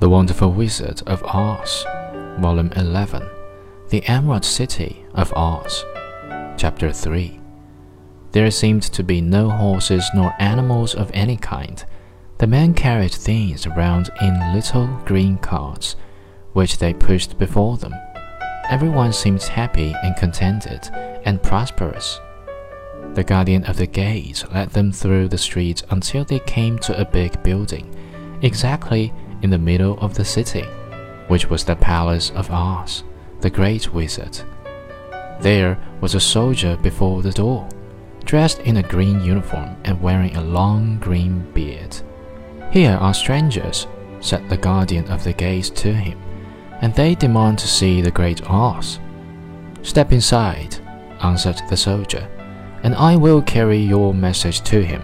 The Wonderful Wizard of Oz, Volume 11, The Emerald City of Oz, Chapter 3. There seemed to be no horses nor animals of any kind. The men carried things around in little green carts, which they pushed before them. Everyone seemed happy and contented and prosperous. The guardian of the gates led them through the streets until they came to a big building, exactly in the middle of the city, which was the palace of Oz, the great wizard. There was a soldier before the door, dressed in a green uniform and wearing a long green beard. Here are strangers, said the guardian of the gates to him, and they demand to see the great Oz. Step inside, answered the soldier, and I will carry your message to him.